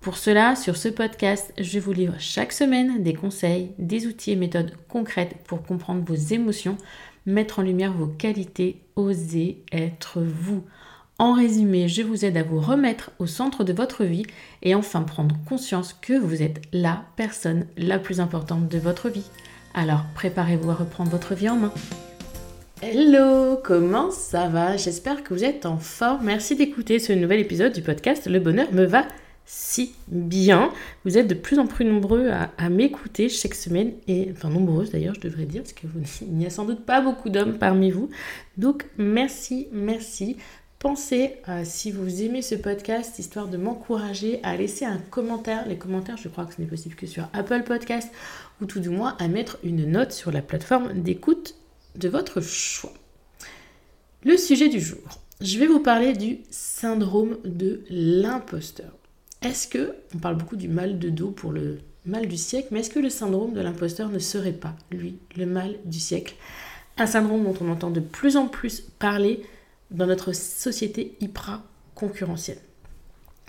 Pour cela, sur ce podcast, je vous livre chaque semaine des conseils, des outils et méthodes concrètes pour comprendre vos émotions, mettre en lumière vos qualités, oser être vous. En résumé, je vous aide à vous remettre au centre de votre vie et enfin prendre conscience que vous êtes la personne la plus importante de votre vie. Alors préparez-vous à reprendre votre vie en main. Hello, comment ça va? J'espère que vous êtes en forme. Merci d'écouter ce nouvel épisode du podcast Le bonheur me va si bien. Vous êtes de plus en plus nombreux à, m'écouter chaque semaine, et enfin nombreuses d'ailleurs, je devrais dire, parce qu'il n'y a sans doute pas beaucoup d'hommes parmi vous. Donc merci, merci. Pensez, si vous aimez ce podcast, histoire de m'encourager à laisser un commentaire. Les commentaires, je crois que ce n'est possible que sur Apple Podcast, ou tout du moins à mettre une note sur la plateforme d'écoute de votre choix. Le sujet du jour. Je vais vous parler du syndrome de l'imposteur. Est-ce que, on parle beaucoup du mal de dos pour le mal du siècle, mais est-ce que le syndrome de l'imposteur ne serait pas, lui, le mal du siècle? Un syndrome dont on entend de plus en plus parler dans notre société hyper concurrentielle.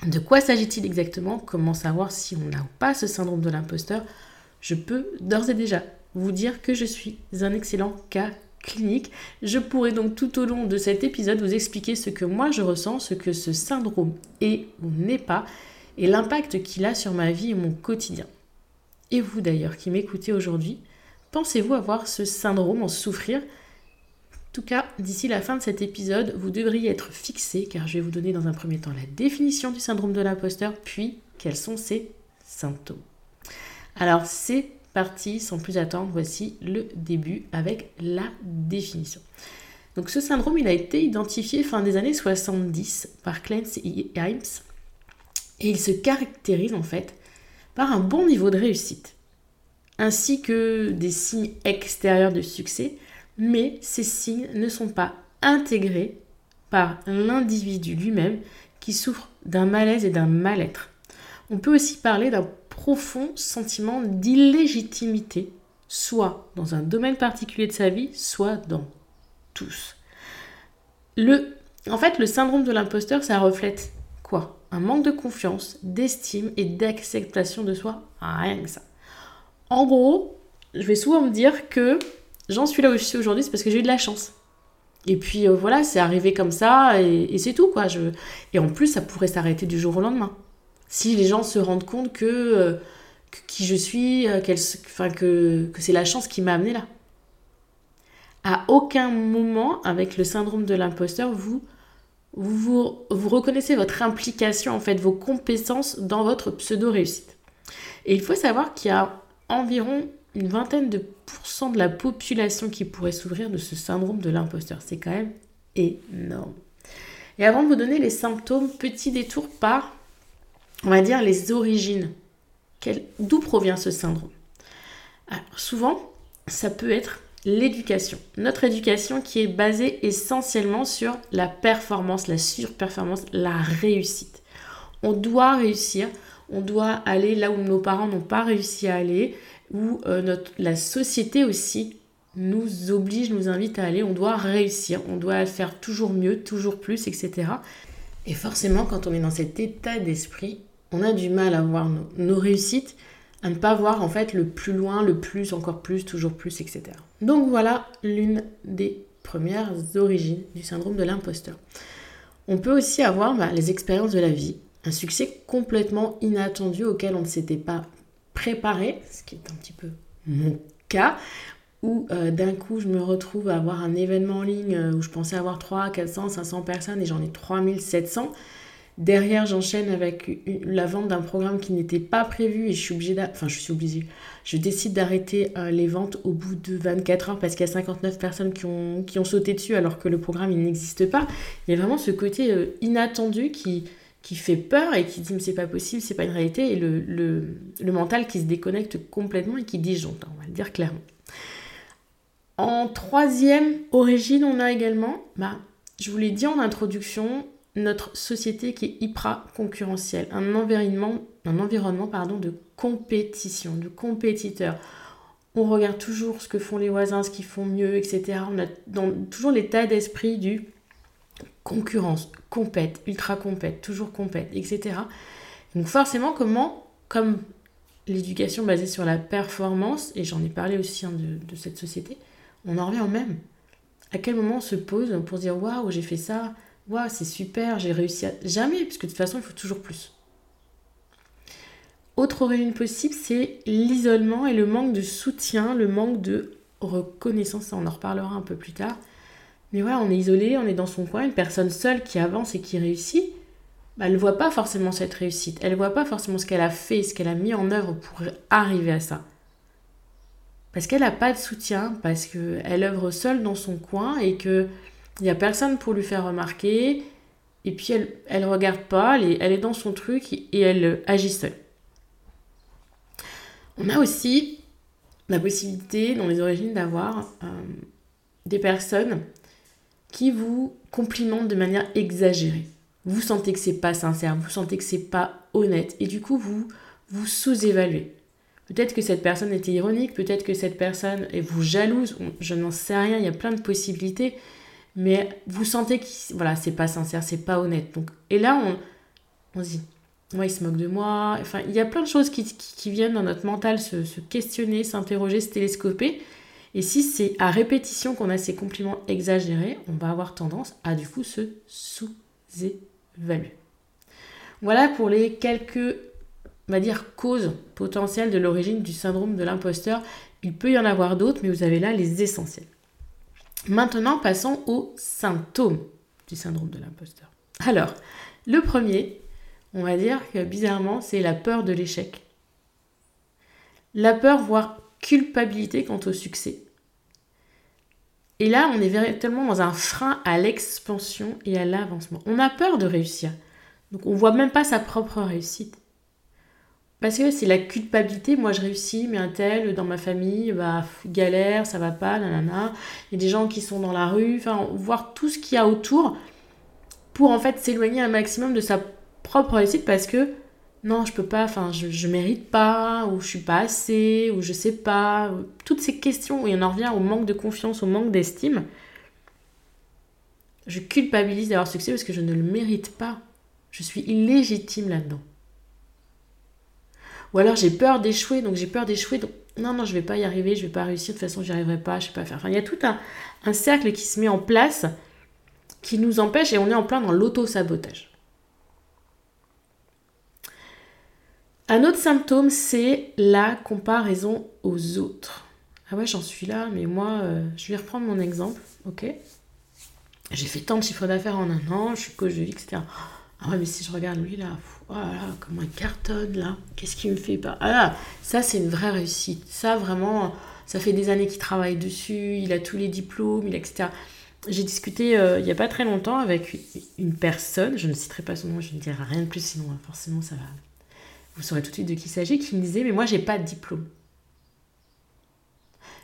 De quoi s'agit-il exactement? Comment savoir si on n'a pas ce syndrome de l'imposteur? Je peux d'ores et déjà vous dire que je suis un excellent cas clinique. Je pourrai donc tout au long de cet épisode vous expliquer ce que moi je ressens, ce que ce syndrome est ou n'est pas, et l'impact qu'il a sur ma vie et mon quotidien. Et vous d'ailleurs qui m'écoutez aujourd'hui, pensez-vous avoir ce syndrome, en souffrir? En tout cas, d'ici la fin de cet épisode, vous devriez être fixé car je vais vous donner dans un premier temps la définition du syndrome de l'imposteur, puis quels sont ses symptômes. Alors c'est parti, sans plus attendre, voici le début avec la définition. Donc ce syndrome, il a été identifié fin des années 70 par Clance et Himes et il se caractérise en fait par un bon niveau de réussite, ainsi que des signes extérieurs de succès, mais ces signes ne sont pas intégrés par l'individu lui-même qui souffre d'un malaise et d'un mal-être. On peut aussi parler d'un profond sentiment d'illégitimité, soit dans un domaine particulier de sa vie, soit dans tous. Le, en fait, le syndrome de l'imposteur, ça reflète quoi? Un manque de confiance, d'estime et d'acceptation de soi. Rien que ça. En gros, je vais souvent me dire que j'en suis là où je suis aujourd'hui, c'est parce que j'ai eu de la chance. Et puis euh, voilà, c'est arrivé comme ça et, c'est tout quoi. Je... Et en plus, ça pourrait s'arrêter du jour au lendemain. Si les gens se rendent compte que, euh, qui je suis, euh, que c'est la chance qui m'a amené là. À aucun moment, avec le syndrome de l'imposteur, vous vous, vous, reconnaissez votre implication, en fait, vos compétences dans votre pseudo-réussite. Et il faut savoir qu'il y a environ une vingtaine de pourcents de la population qui pourrait souffrir de ce syndrome de l'imposteur. C'est quand même énorme. Et avant de vous donner les symptômes, petit détour par, on va dire, les origines. D'où provient ce syndrome? Alors, Souvent, ça peut être l'éducation. Notre éducation qui est basée essentiellement sur la performance, la surperformance, la réussite. On doit réussir, on doit aller là où nos parents n'ont pas réussi à aller, où euh, notre, la société aussi nous oblige, nous invite à aller, on doit réussir, on doit faire toujours mieux, toujours plus, etc. Et forcément, quand on est dans cet état d'esprit, on a du mal à voir nos réussites, à ne pas voir en fait le plus loin, le plus, encore plus, toujours plus, etc. Donc voilà l'une des premières origines du syndrome de l'imposteur. On peut aussi avoir bah, les expériences de la vie, un succès complètement inattendu auquel on ne s'était pas préparé, ce qui est un petit peu mon cas, où euh, d'un coup je me retrouve à avoir un événement en ligne euh, où je pensais avoir 3, 400, 500 personnes et j'en ai 3700. Derrière, j'enchaîne avec la vente d'un programme qui n'était pas prévu et je suis obligée, enfin je suis obligée, je décide d'arrêter euh, les ventes au bout de 24 heures parce qu'il y a 59 personnes qui ont, sauté dessus alors que le programme n'existe pas. Il y a vraiment ce côté inattendu qui, fait peur et qui dit mais c'est pas possible, c'est pas une réalité et le mental qui se déconnecte complètement et qui disjoncte, on va le dire clairement. En troisième origine, on a également, bah, je vous l'ai dit en introduction, notre société qui est hyper concurrentielle, un environnement, un environnement pardon, de compétition, de compétiteurs. On regarde toujours ce que font les voisins, ce qu'ils font mieux, etc. On a dans, toujours l'état d'esprit du concurrence, compète, ultra compète, toujours compète, etc. Donc forcément, comment, comme l'éducation basée sur la performance, et j'en ai parlé aussi hein, de cette société, on en revient au même. À quel moment on se pose pour dire waouh, j'ai fait ça, c'est super, j'ai réussi à. Jamais, parce que de toute façon, il faut toujours plus. Autre origine possible, c'est l'isolement et le manque de soutien, le manque de reconnaissance. On en reparlera un peu plus tard. Mais voilà, on est isolé, on est dans son coin, une personne seule qui avance et qui réussit, bah, elle ne voit pas forcément cette réussite. Elle ne voit pas forcément ce qu'elle a fait, ce qu'elle a mis en œuvre pour arriver à ça. Parce qu'elle n'a pas de soutien, parce qu'elle œuvre seule dans son coin et qu'il n'y a personne pour lui faire remarquer. Et puis elle ne regarde pas, elle est, elle dans son truc et elle agit seule. On a aussi la possibilité dans les origines d'avoir euh, des personnes qui vous complimentent de manière exagérée. Vous sentez que c'est pas sincère, vous sentez que c'est pas honnête et du coup vous vous sous-évaluez. Peut-être que cette personne était ironique, peut-être que cette personne est vous jalouse, je n'en sais rien, il y a plein de possibilités, mais vous sentez que voilà, c'est pas sincère, c'est pas honnête. Donc, et là, on, on se dit, moi, il se moque de moi. Enfin, il y a plein de choses qui, viennent dans notre mental se, se questionner, s'interroger, se télescoper. Et si c'est à répétition qu'on a ces compliments exagérés, on va avoir tendance à du coup se sous-évaluer. Voilà pour les quelques on va dire, cause potentielle de l'origine du syndrome de l'imposteur. Il peut y en avoir d'autres, mais vous avez là les essentiels. Maintenant, passons aux symptômes du syndrome de l'imposteur. Alors, le premier, on va dire que bizarrement, c'est la peur de l'échec. La peur, voire culpabilité quant au succès. Et là, on est véritablement dans un frein à l'expansion et à l'avancement. On a peur de réussir. Donc on ne voit même pas sa propre réussite. Parce que c'est la culpabilité, moi je réussis, mais un tel dans ma famille, bah, galère, ça va pas, nanana. Il y a des gens qui sont dans la rue, enfin, voir tout ce qu'il y a autour pour en fait s'éloigner un maximum de sa propre réussite parce que non, je peux pas, enfin, je, je mérite pas, ou je suis pas assez, ou je sais pas. Toutes ces questions où on en revient au manque de confiance, au manque d'estime. Je culpabilise d'avoir succès parce que je ne le mérite pas. Je suis illégitime là-dedans. Ou alors j'ai peur d'échouer, donc j'ai peur d'échouer, donc non, non, je vais pas y arriver, je vais pas réussir, de toute façon, j'y arriverai pas, je sais pas faire. Enfin, il y a tout un, un cercle qui se met en place qui nous empêche et on est en plein dans l'auto-sabotage. Un autre symptôme, c'est la comparaison aux autres. Ah ouais, j'en suis là, mais moi, euh, je vais reprendre mon exemple, ok J'ai fait tant de chiffres d'affaires en un an, je suis coach de vie, etc. Ah ouais, mais si je regarde lui là, oh là, comment il cartonne là, qu'est-ce qu'il me fait pas Ah ça c'est une vraie réussite. Ça vraiment, ça fait des années qu'il travaille dessus, il a tous les diplômes, etc. J'ai discuté euh, il n'y a pas très longtemps avec une personne, je ne citerai pas son nom, je ne dirai rien de plus, sinon hein, forcément ça va. Vous saurez tout de suite de qui il s'agit, qui me disait, mais moi j'ai pas de diplôme.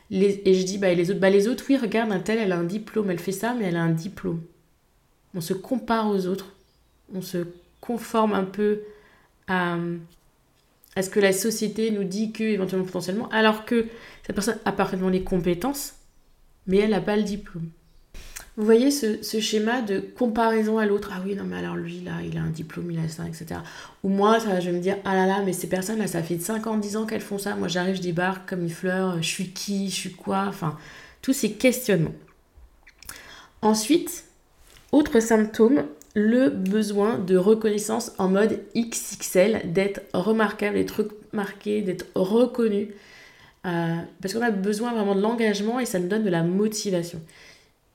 et je dis, bah les autres, bah les autres, oui, regarde, un tel, elle a un diplôme, elle fait ça, mais elle a un diplôme. On se compare aux autres on se conforme un peu à, ce que la société nous dit que éventuellement potentiellement, alors que cette personne a parfaitement les compétences, mais elle n'a pas le diplôme. Vous voyez ce, schéma de comparaison à l'autre. Ah oui, non, mais alors lui, là, il a un diplôme, il a ça, etc. Ou moi, ça, je vais me dire, ah là là, mais ces personnes-là, ça fait 5 ans, 10 ans qu'elles font ça. Moi, j'arrive, je débarque comme une fleur, je suis qui, je suis quoi. Enfin, tous ces questionnements. Ensuite, autre symptôme, le besoin de reconnaissance en mode XXL, d'être remarquable, d'être marqué, d'être reconnu. euh, parce qu'on a besoin vraiment de l'engagement et ça nous donne de la motivation.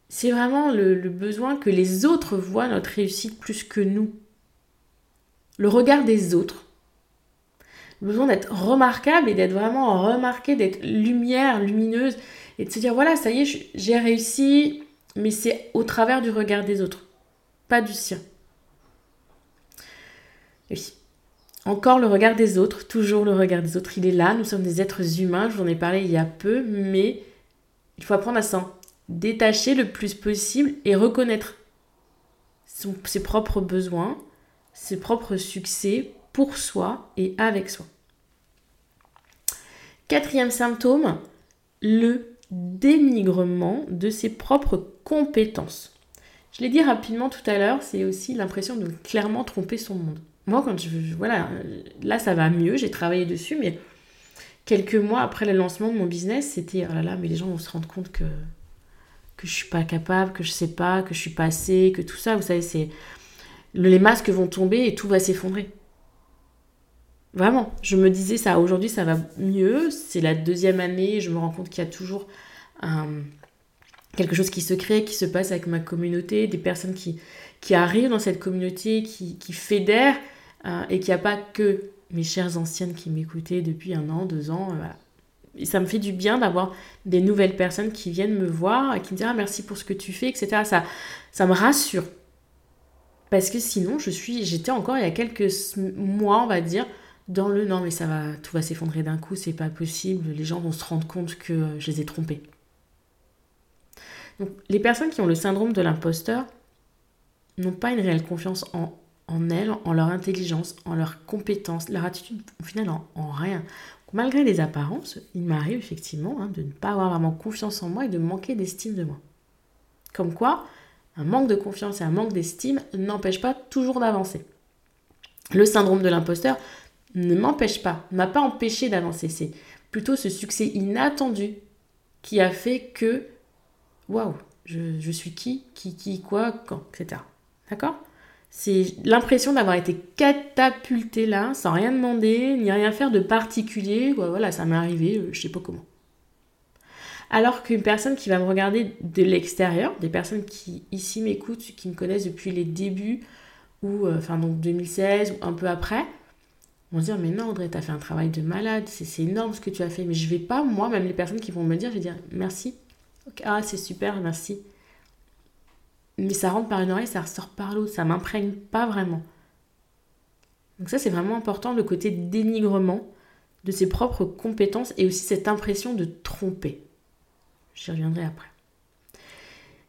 C'est vraiment le, le besoin que les autres voient notre réussite plus que nous. Le regard des autres. Le besoin d'être remarquable et d'être vraiment remarqué, d'être lumière, lumineuse et de se dire voilà, ça y est, j'ai réussi, mais c'est au travers du regard des autres, pas du sien. Oui. Encore le regard des autres, toujours le regard des autres, il est là, nous sommes des êtres humains, je vous en ai parlé il y a peu, mais il faut apprendre à s'en détacher le plus possible et reconnaître ses propres besoins, ses propres succès pour soi et avec soi. Quatrième symptôme, le dénigrement de ses propres compétences. Je l'ai dit rapidement tout à l'heure, c'est aussi l'impression de clairement tromper son monde. Moi, quand je. Voilà, là, ça va mieux, j'ai travaillé dessus, mais quelques mois après le lancement de mon business, c'était oh là là, mais les gens vont se rendre compte que, que je suis pas capable, que je sais pas, que je suis pas assez, que tout ça, vous savez, c'est. Les masques vont tomber et tout va s'effondrer. Vraiment, je me disais ça. Aujourd'hui, ça va mieux. C'est la deuxième année. Je me rends compte qu'il y a toujours quelque chose qui se crée, qui se passe avec ma communauté, des personnes qui, qui arrivent dans cette communauté, qui, qui fédèrent euh, et qu'il n'y a pas que mes chères anciennes qui m'écoutaient depuis un an, deux ans. Euh, et ça me fait du bien d'avoir des nouvelles personnes qui viennent me voir, qui me disent ah, merci pour ce que tu fais, etc. Ça, ça me rassure. Parce que sinon, je suis, j'étais encore il y a quelques mois, on va dire, dans le non mais ça va, tout va s'effondrer d'un coup, c'est pas possible, les gens vont se rendre compte que euh, je les ai trompés. Donc les personnes qui ont le syndrome de l'imposteur n'ont pas une réelle confiance en, elles, en leur intelligence, en leurs compétences, leur attitude au final en, rien. malgré les apparences, il m'arrive effectivement hein, de ne pas avoir vraiment confiance en moi et de manquer d'estime de moi. Comme quoi, un manque de confiance et un manque d'estime n'empêchent pas toujours d'avancer. Le syndrome de l'imposteur ne m'empêche pas, ne m'a pas empêché d'avancer. C'est plutôt ce succès inattendu qui a fait que, waouh, je, suis qui, qui, qui, quoi, quand, etc. D'accord? C'est l'impression d'avoir été catapulté là, sans rien demander, ni rien faire de particulier. Voilà, ça m'est arrivé, euh, je sais pas comment. Alors qu'une personne qui va me regarder de l'extérieur, des personnes qui ici m'écoutent, qui me connaissent depuis les débuts, ou euh, enfin donc 2016 ou un peu après, vont se dire mais non Audrey, as fait un travail de malade, c'est énorme ce que tu as fait, mais je vais pas, moi, même les personnes qui vont me dire, je vais dire merci, ah c'est super, merci. Mais ça rentre par une oreille, ça ressort par l'autre, ça m'imprègne pas vraiment. Donc ça c'est vraiment important, le côté dénigrement de ses propres compétences et aussi cette impression de tromper. J'y reviendrai après.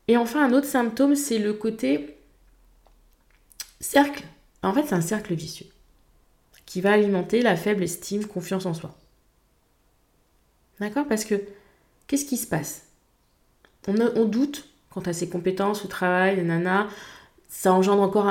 Et enfin, un autre symptôme, c'est le côté cercle. En fait, c'est un cercle vicieux qui va alimenter la faible estime, confiance en soi. D'accord? Parce que qu'est-ce qui se passe? On, doute quant à ses compétences au travail, nana, ça engendre encore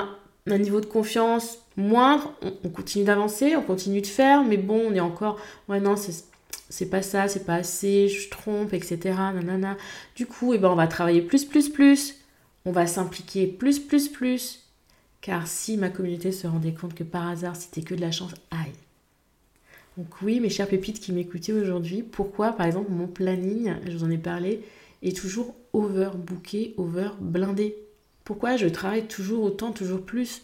un, niveau de confiance moindre, on, continue d'avancer, on continue de faire, mais bon, on est encore, ouais non, c'est pas ça, c'est pas assez, je trompe, etc. Nanana. Du coup, eh ben, on va travailler plus, plus, plus, on va s'impliquer plus, plus, plus, car si ma communauté se rendait compte que par hasard c'était que de la chance, aïe. Donc oui, mes chers pépites qui m'écoutaient aujourd'hui, pourquoi par exemple mon planning, je vous en ai parlé, est toujours overbooké, over blindé Pourquoi je travaille toujours autant, toujours plus?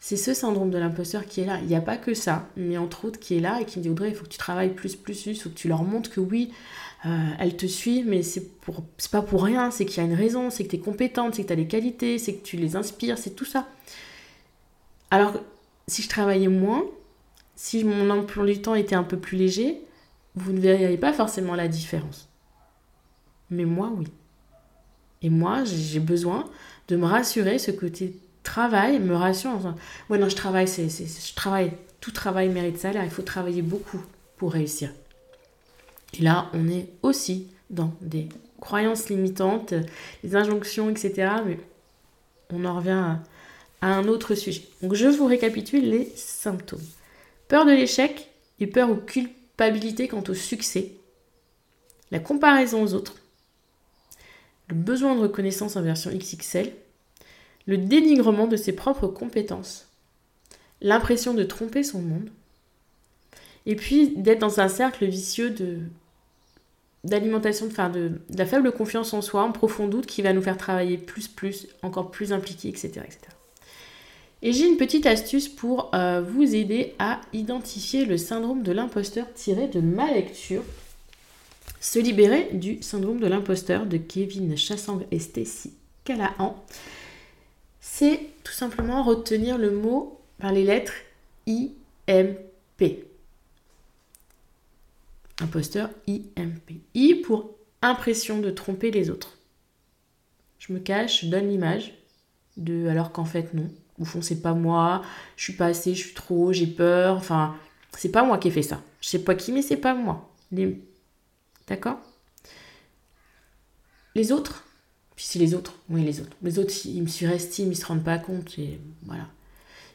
C'est ce syndrome de l'imposteur qui est là. Il n'y a pas que ça, mais entre autres qui est là et qui me dit Audrey, il faut que tu travailles plus, plus, plus, il faut que tu leur montres que oui, euh, elles te suivent, mais c'est pas pour rien, c'est qu'il y a une raison, c'est que tu es compétente, c'est que tu as des qualités, c'est que tu les inspires, c'est tout ça. Alors, si je travaillais moins, si mon emploi du temps était un peu plus léger, vous ne verriez pas forcément la différence. Mais moi, oui. Et moi, j'ai besoin de me rassurer, ce côté travail me rassure. ouais, non, je travaille, c'est, je travaille. Tout travail mérite salaire. Il faut travailler beaucoup pour réussir. Et là, on est aussi dans des croyances limitantes, des injonctions, etc. Mais on en revient à, un autre sujet. Donc je vous récapitule les symptômes. Peur de l'échec et peur ou culpabilité quant au succès. La comparaison aux autres. Le besoin de reconnaissance en version XXL. Le dénigrement de ses propres compétences. L'impression de tromper son monde. Et puis d'être dans un cercle vicieux de d'alimentation, enfin de, la faible confiance en soi, en profond doute qui va nous faire travailler plus, plus, encore plus impliqué, etc. etc. Et j'ai une petite astuce pour euh, vous aider à identifier le syndrome de l'imposteur tiré de ma lecture. Se libérer du syndrome de l'imposteur de Kevin Chassang et Stacy Callahan. C'est tout simplement retenir le mot par les lettres IMP. Imposteur IMP. I pour impression de tromper les autres. Je me cache, je donne l'image de alors qu'en fait non au fond, c'est pas moi, je suis pas assez, je suis trop, j'ai peur. Enfin, c'est pas moi qui ai fait ça. Je sais pas qui, mais c'est pas moi. D'accord? Les autres? Puis c'est les autres. Oui, les autres. Les autres, ils me surestiment, ils se rendent pas compte.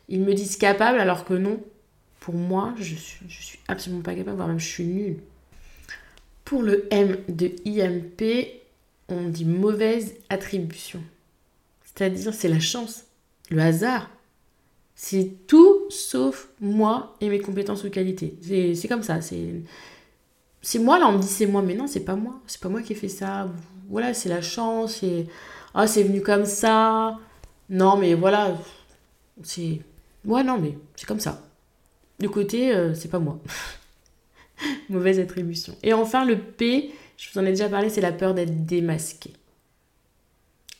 Ils me disent capable alors que non. Pour moi, je suis, je suis absolument pas capable, voire même je suis nulle. Pour le M de IMP, on dit mauvaise attribution. C'est-à-dire, c'est la chance le hasard. C'est tout sauf moi et mes compétences ou qualités. C'est comme ça. C'est moi, là, on me dit c'est moi, mais non, c'est pas moi. C'est pas moi qui ai fait ça. Voilà, c'est la chance. Et... Ah, c'est venu comme ça. Non, mais voilà. C'est. Ouais, non, mais c'est comme ça. Du côté, euh, c'est pas moi. Mauvaise attribution. Et enfin, le P, je vous en ai déjà parlé, c'est la peur d'être démasqué.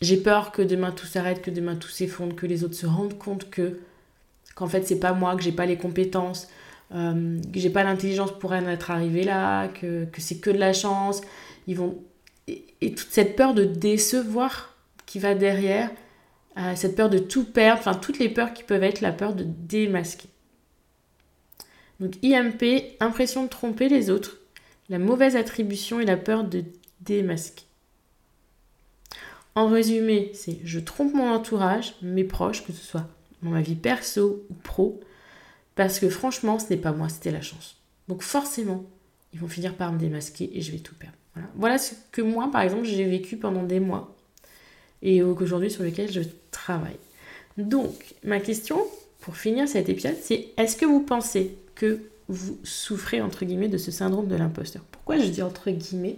J'ai peur que demain tout s'arrête, que demain tout s'effondre, que les autres se rendent compte que qu'en fait c'est pas moi, que j'ai pas les compétences, euh, que j'ai pas l'intelligence pour en être arrivé là, que, c'est que de la chance. Ils vont et, toute cette peur de décevoir qui va derrière, euh, cette peur de tout perdre, enfin toutes les peurs qui peuvent être la peur de démasquer. Donc IMP, impression de tromper les autres, la mauvaise attribution et la peur de démasquer. En résumé, c'est je trompe mon entourage, mes proches, que ce soit dans ma vie perso ou pro, parce que franchement, ce n'est pas moi, c'était la chance. Donc forcément, ils vont finir par me démasquer et je vais tout perdre. Voilà, ce que moi, par exemple, j'ai vécu pendant des mois et aujourd'hui sur lequel je travaille. Donc, ma question pour finir cet épisode, c'est est-ce que vous pensez que vous souffrez entre guillemets de ce syndrome de l'imposteur? Pourquoi je dis entre guillemets?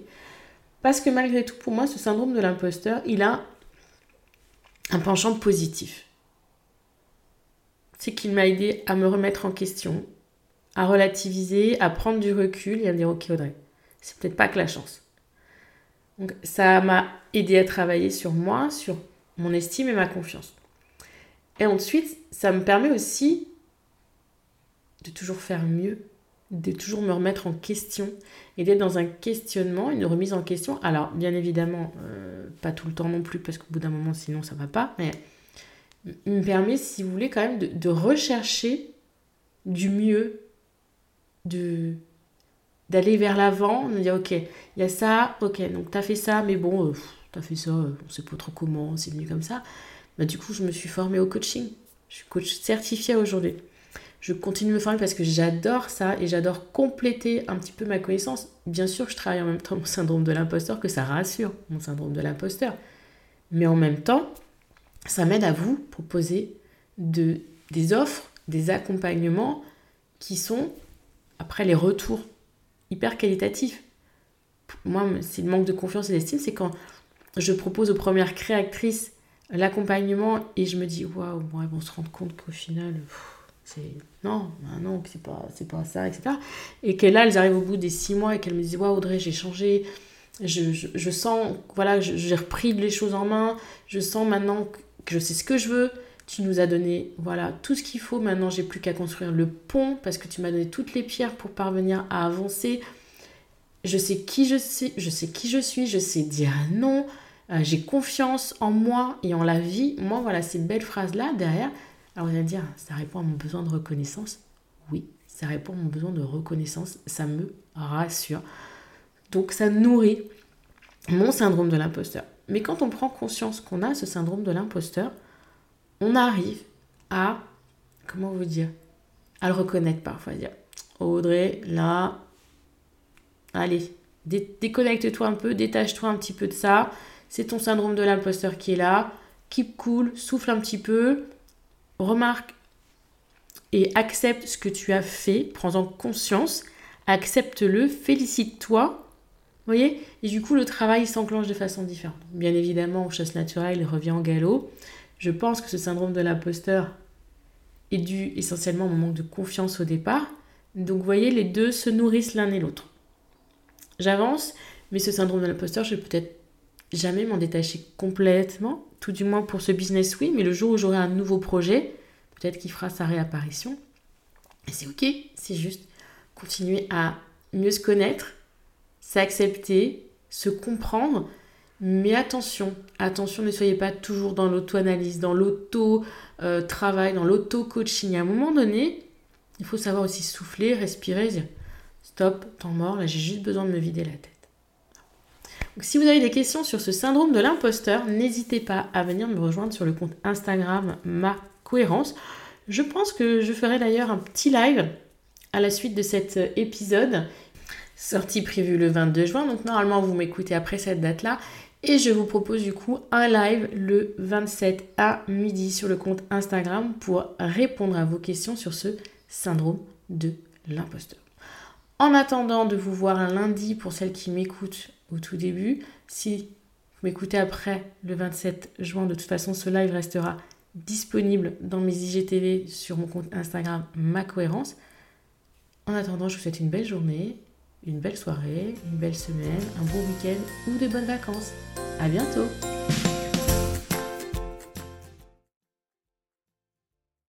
Parce que malgré tout, pour moi, ce syndrome de l'imposteur, il a un penchant positif. C'est qu'il m'a aidé à me remettre en question, à relativiser, à prendre du recul et à me dire ok Audrey, c'est peut-être pas que la chance. Donc ça m'a aidé à travailler sur moi, sur mon estime et ma confiance. Et ensuite, ça me permet aussi de toujours faire mieux de toujours me remettre en question et d'être dans un questionnement, une remise en question. Alors, bien évidemment, euh, pas tout le temps non plus, parce qu'au bout d'un moment, sinon, ça va pas, mais me permet, si vous voulez, quand même de, rechercher du mieux, de d'aller vers l'avant, de dire, ok, il y a ça, ok, donc t'as fait ça, mais bon, euh, t'as fait ça, euh, on sait pas trop comment, c'est venu comme ça. Bah, du coup, je me suis formée au coaching. Je suis coach certifiée aujourd'hui je continue de me former parce que j'adore ça et j'adore compléter un petit peu ma connaissance. Bien sûr, je travaille en même temps mon syndrome de l'imposteur, que ça rassure mon syndrome de l'imposteur. Mais en même temps, ça m'aide à vous proposer de, des offres, des accompagnements qui sont, après les retours hyper qualitatifs. Moi, c'est le manque de confiance et d'estime, c'est quand je propose aux premières créatrices l'accompagnement et je me dis, waouh, bon, elles vont se rendre compte qu'au final c'est non, bah non, c'est pas, c'est pas ça, etc. Et que là, elles arrivent au bout des six mois et qu'elles me disent Waouh, Audrey, j'ai changé, je, je, sens, voilà, j'ai repris les choses en main, je sens maintenant je sais ce que je veux. Tu nous as donné voilà tout ce qu'il faut. Maintenant, j'ai plus qu'à construire le pont parce que tu m'as donné toutes les pierres pour parvenir à avancer. Je sais qui je suis, je sais qui je suis, je sais dire non. Euh, j'ai confiance en moi et en la vie. Moi, voilà, ces belles phrases là derrière, alors vous allez dire, ça répond à mon besoin de reconnaissance Oui, ça répond à mon besoin de reconnaissance, ça me rassure. Donc ça nourrit mon syndrome de l'imposteur. Mais quand on prend conscience qu'on a ce syndrome de l'imposteur, on arrive à, comment vous dire, à le reconnaître parfois, dire, Audrey, là, allez, déconnecte-toi un peu, détache-toi un petit peu de ça, c'est ton syndrome de l'imposteur qui est là, keep cool, souffle un petit peu, remarque et accepte ce que tu as fait, prends-en conscience, accepte-le, félicite-toi Vous voyez? Et du coup, le travail s'enclenche de façon différente. Bien évidemment, chasse naturelle, il revient en galop. Je pense que ce syndrome de l'imposteur est dû essentiellement au manque de confiance au départ. Donc, vous voyez, les deux se nourrissent l'un et l'autre. J'avance, mais ce syndrome de l'imposteur, je vais peut-être jamais m'en détacher complètement, tout du moins pour ce business, oui, mais le jour où j'aurai un nouveau projet, peut-être qu'il fera sa réapparition. Et c'est ok, c'est juste continuer à mieux se connaître, s'accepter, se comprendre. Mais attention, attention, ne soyez pas toujours dans l'auto-analyse, dans l'auto-travail, dans l'auto-coaching. À un moment donné, il faut savoir aussi souffler, respirer, dire stop, temps mort, là j'ai juste besoin de me vider la tête. Donc, si vous avez des questions sur ce syndrome de l'imposteur, n'hésitez pas à venir me rejoindre sur le compte Instagram Ma Cohérence. Je pense que je ferai d'ailleurs un petit live à la suite de cet épisode sortie prévue le 22 juin. Donc normalement, vous m'écoutez après cette date-là. Et je vous propose du coup un live le 27 à midi sur le compte Instagram pour répondre à vos questions sur ce syndrome de l'imposteur. En attendant de vous voir un lundi pour celles qui m'écoutent au tout début, si vous m'écoutez après le 27 juin, de toute façon ce live restera disponible dans mes IGTV sur mon compte Instagram Ma Cohérence. En attendant, je vous souhaite une belle journée une belle soirée, une belle semaine, un bon week-end ou de bonnes vacances. À bientôt